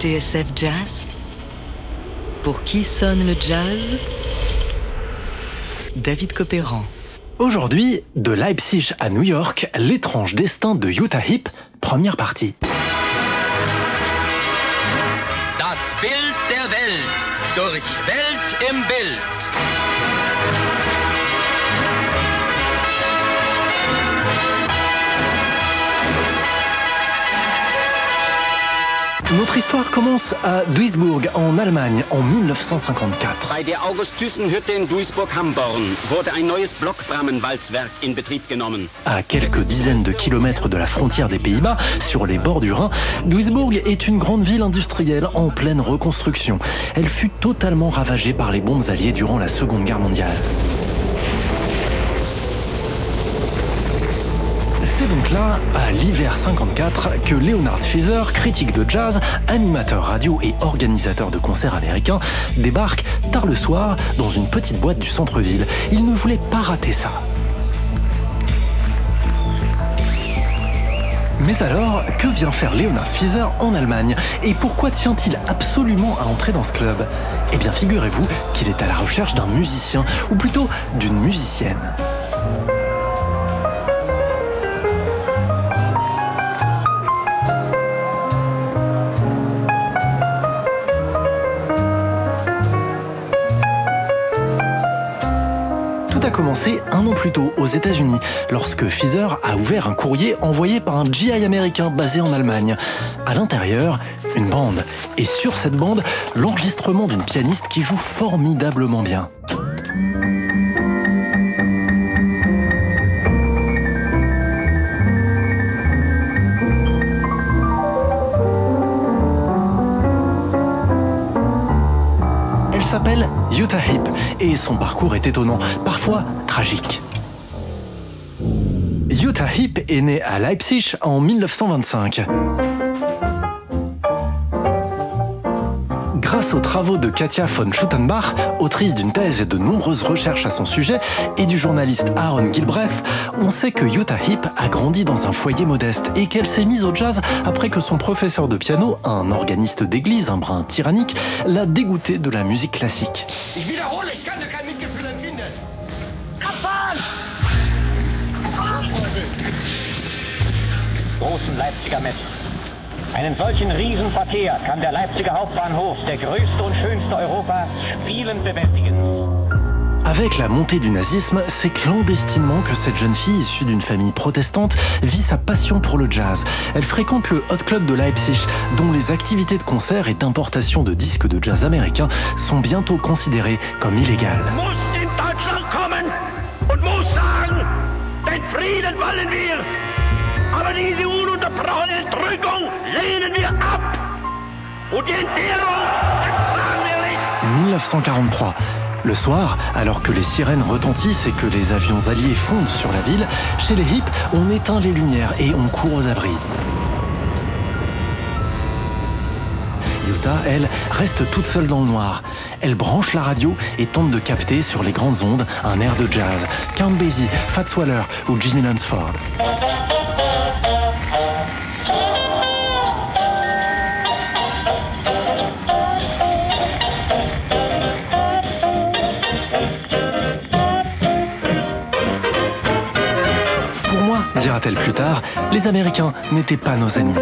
TSF Jazz Pour qui sonne le jazz? David Copéran. Aujourd'hui, de Leipzig à New York, l'étrange destin de Utah Heep, première partie. Das Bild der Welt durch Welt im Bild. Notre histoire commence à Duisburg en Allemagne en 1954. Bei der August-Thyssen-Hütte in Duisburg-Hamborn wurde ein neues Blockbrammenwalzwerk in Betrieb genommen. À quelques dizaines de kilomètres de la frontière des Pays-Bas, sur les bords du Rhin, Duisburg est une grande ville industrielle en pleine reconstruction. Elle fut totalement ravagée par les bombes alliées durant la Seconde Guerre mondiale. C'est donc là, à l'hiver 54, que Leonard Feather, critique de jazz, animateur radio et organisateur de concerts américains, débarque tard le soir dans une petite boîte du centre-ville. Il ne voulait pas rater ça. Mais alors, que vient faire Leonard Feather en Allemagne? Et pourquoi tient-il absolument à entrer dans ce club? Eh bien, figurez-vous qu'il est à la recherche d'un musicien, ou plutôt d'une musicienne. Un an plus tôt aux États-Unis, lorsque Feather a ouvert un courrier envoyé par un GI américain basé en Allemagne. À l'intérieur, une bande. Et sur cette bande, l'enregistrement d'une pianiste qui joue formidablement bien. Utah Heep et son parcours est étonnant, parfois tragique. Utah Heep est née à Leipzig en 1925. Grâce aux travaux de Katia von Schuttenbach, autrice d'une thèse et de nombreuses recherches à son sujet, et du journaliste Aaron Gilbreth, on sait que Utah Heep a grandi dans un foyer modeste et qu'elle s'est mise au jazz après que son professeur de piano, un organiste d'église, un brin tyrannique, l'a dégoûté de la musique classique. Großen Leipziger. Einen solchen Riesenverkehr kann der Leipziger Hauptbahnhof, der größte und schönste Europas, spielend bewältigen. Avec la montée du nazisme, c'est clandestinement que cette jeune fille issue d'une famille protestante vit sa passion pour le jazz. Elle fréquente le Hot Club de Leipzig, dont les activités de concert et d'importation de disques de jazz américains sont bientôt considérées comme illégales. Muss in Deutschland kommen und muss sagen, den Frieden wollen wir. Aber diese ununterbrochene Entrückung lehnen wir ab. Und die Entbehrung ertragen wir nicht. 1943. Le soir, alors que les sirènes retentissent et que les avions alliés fondent sur la ville, chez les Hip, on éteint les lumières et on court aux abris. Utah, elle, reste toute seule dans le noir. Elle branche la radio et tente de capter sur les grandes ondes un air de jazz, Count Basie, Fats Waller ou Jimmy Lansford. Dira-t-elle plus tard, les Américains n'étaient pas nos ennemis.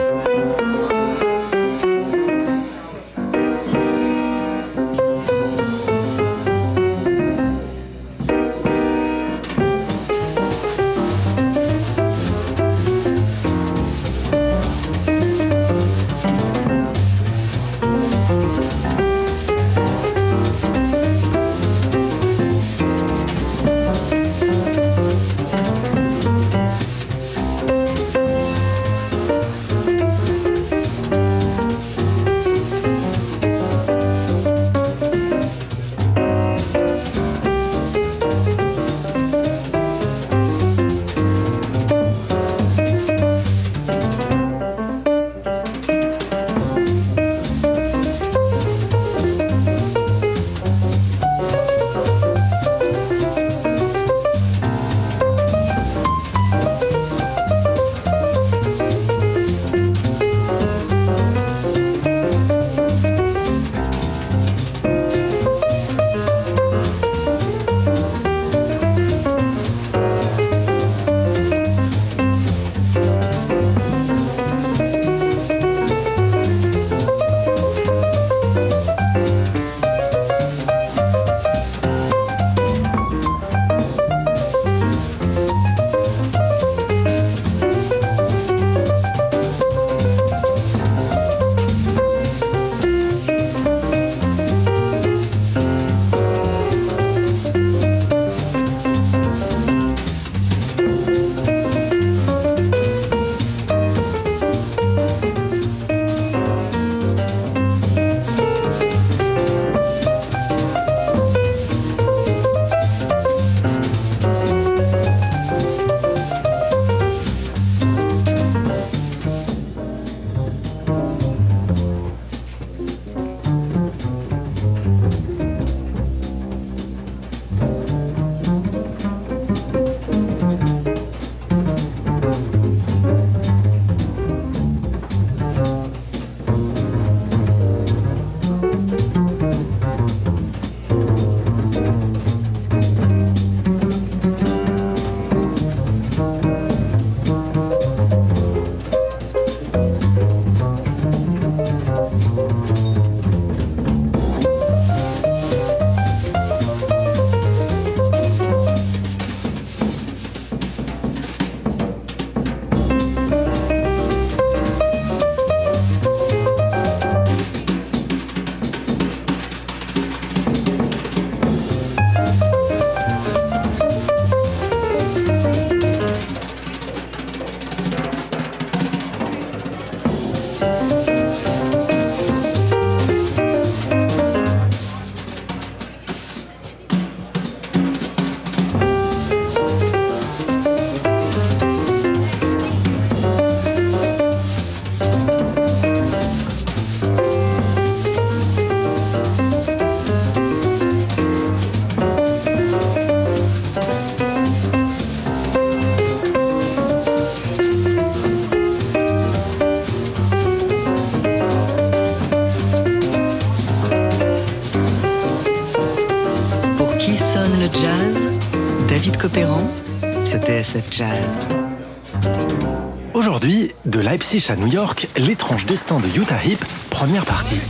Aujourd'hui, de Leipzig à New York, l'étrange destin de Utah Heep, première partie.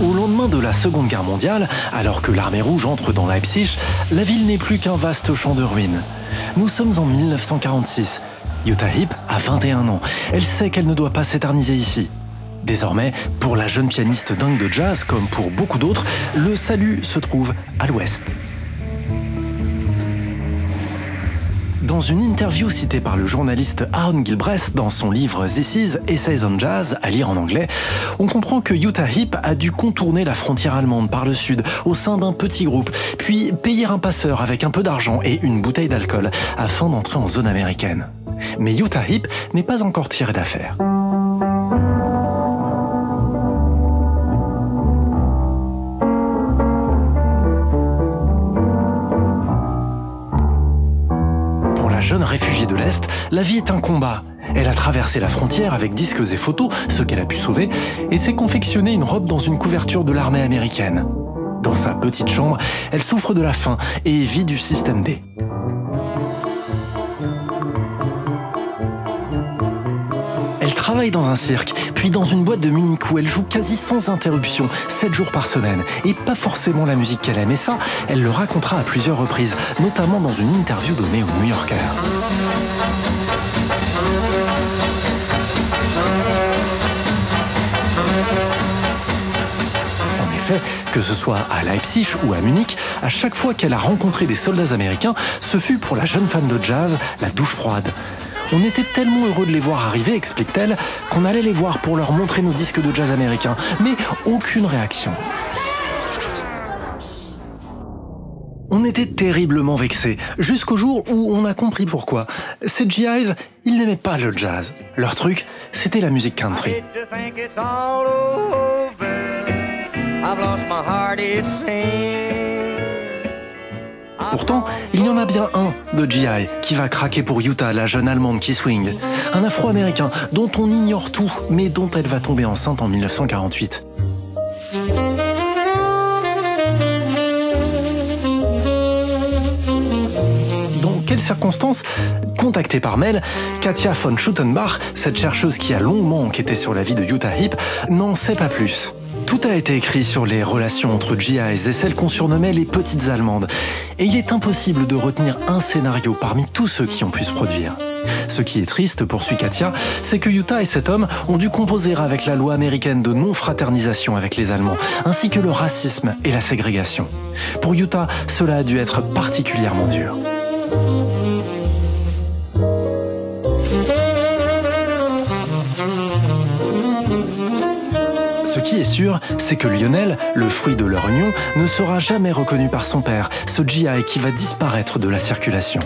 Au lendemain de la Seconde Guerre mondiale, alors que l'armée rouge entre dans Leipzig, la ville n'est plus qu'un vaste champ de ruines. Nous sommes en 1946. Utah Heep a 21 ans. Elle sait qu'elle ne doit pas s'éterniser ici. Désormais, pour la jeune pianiste dingue de jazz, comme pour beaucoup d'autres, le salut se trouve à l'ouest. Dans une interview citée par le journaliste Aaron Gilbreth dans son livre This Is Essays on Jazz, à lire en anglais, on comprend que Utah Heep a dû contourner la frontière allemande par le sud au sein d'un petit groupe, puis payer un passeur avec un peu d'argent et une bouteille d'alcool afin d'entrer en zone américaine. Mais Utah Heep n'est pas encore tiré d'affaire. Jeune réfugiée de l'Est, la vie est un combat. Elle a traversé la frontière avec disques et photos, ce qu'elle a pu sauver, et s'est confectionné une robe dans une couverture de l'armée américaine. Dans sa petite chambre, elle souffre de la faim et vit du système D. dans un cirque, puis dans une boîte de Munich où elle joue quasi sans interruption, 7 jours par semaine. Et pas forcément la musique qu'elle aime, et ça, elle le racontera à plusieurs reprises, notamment dans une interview donnée au New Yorker. En effet, que ce soit à Leipzig ou à Munich, à chaque fois qu'elle a rencontré des soldats américains, ce fut pour la jeune fan de jazz la douche froide. On était tellement heureux de les voir arriver, explique-t-elle, qu'on allait les voir pour leur montrer nos disques de jazz américains, mais aucune réaction. On était terriblement vexés, jusqu'au jour où on a compris pourquoi. Ces GIs, ils n'aimaient pas le jazz. Leur truc, c'était la musique country. Pourtant, il y en a bien un de GI qui va craquer pour Utah, la jeune Allemande qui swing. Un Afro-Américain dont on ignore tout, mais dont elle va tomber enceinte en 1948. Dans quelles circonstances Contactée par mail, Katia von Schuttenbach, cette chercheuse qui a longuement enquêté sur la vie de Utah Heep, n'en sait pas plus. Tout a été écrit sur les relations entre GIs et celles qu'on surnommait les petites allemandes. Et il est impossible de retenir un scénario parmi tous ceux qui ont pu se produire. Ce qui est triste, poursuit Katia, c'est que Utah et cet homme ont dû composer avec la loi américaine de non-fraternisation avec les Allemands, ainsi que le racisme et la ségrégation. Pour Utah, cela a dû être particulièrement dur. Qui est sûr, c'est que Lionel, le fruit de leur union, ne sera jamais reconnu par son père, ce GI qui va disparaître de la circulation.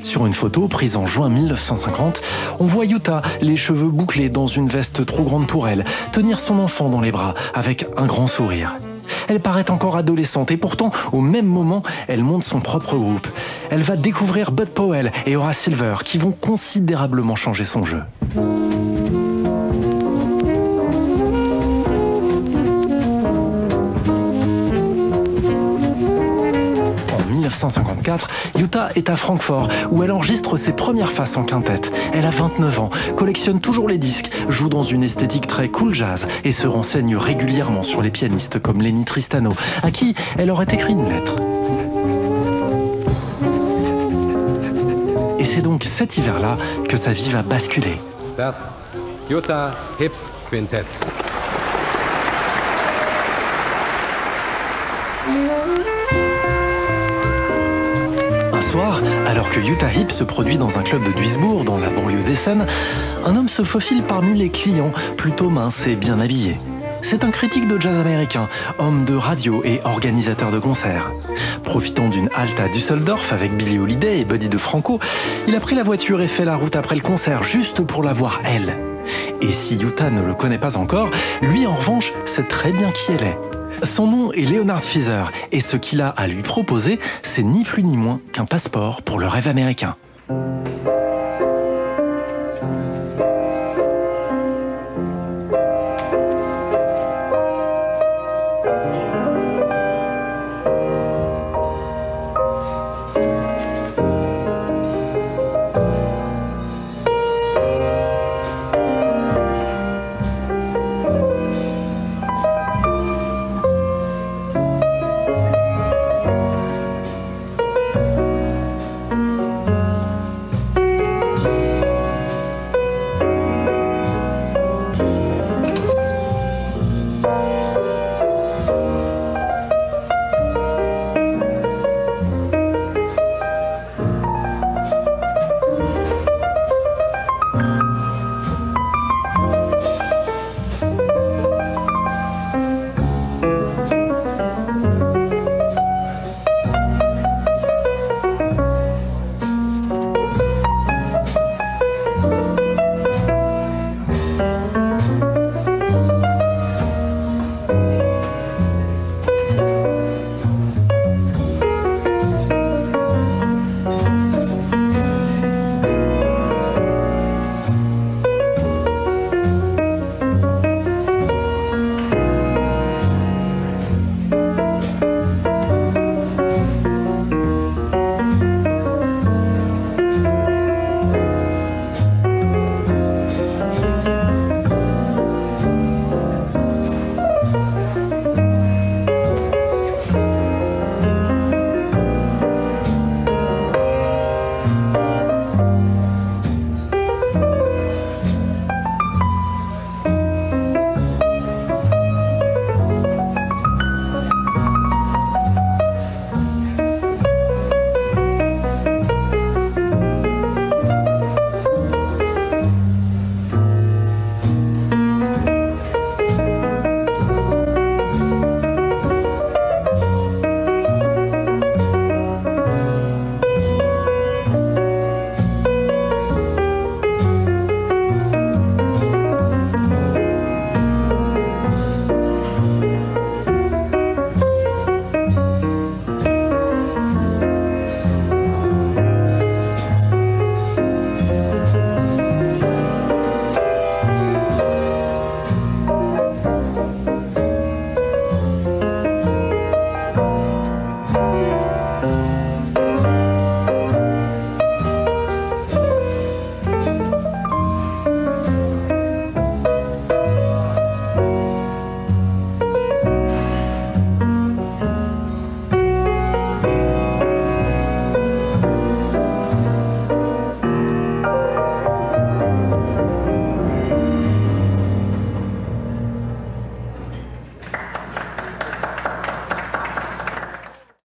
Sur une photo prise en juin 1950, on voit Yuta, les cheveux bouclés dans une veste trop grande pour elle, tenir son enfant dans les bras avec un grand sourire. Elle paraît encore adolescente et pourtant, au même moment, elle monte son propre groupe. Elle va découvrir Bud Powell et Horace Silver qui vont considérablement changer son jeu. 1954, Utah est à Francfort, où elle enregistre ses premières faces en quintette. Elle a 29 ans, collectionne toujours les disques, joue dans une esthétique très cool jazz et se renseigne régulièrement sur les pianistes comme Lenny Tristano, à qui elle aurait écrit une lettre. Et c'est donc cet hiver-là que sa vie va basculer. Un soir, alors que Utah Hip se produit dans un club de Duisbourg, dans la banlieue d'Essen, un homme se faufile parmi les clients, plutôt mince et bien habillé. C'est un critique de jazz américain, homme de radio et organisateur de concerts. Profitant d'une halte à Düsseldorf avec Billy Holiday et Buddy de Franco, il a pris la voiture et fait la route après le concert juste pour la voir elle. Et si Utah ne le connaît pas encore, lui en revanche sait très bien qui elle est. Son nom est Leonard Feather et ce qu'il a à lui proposer, c'est ni plus ni moins qu'un passeport pour le rêve américain.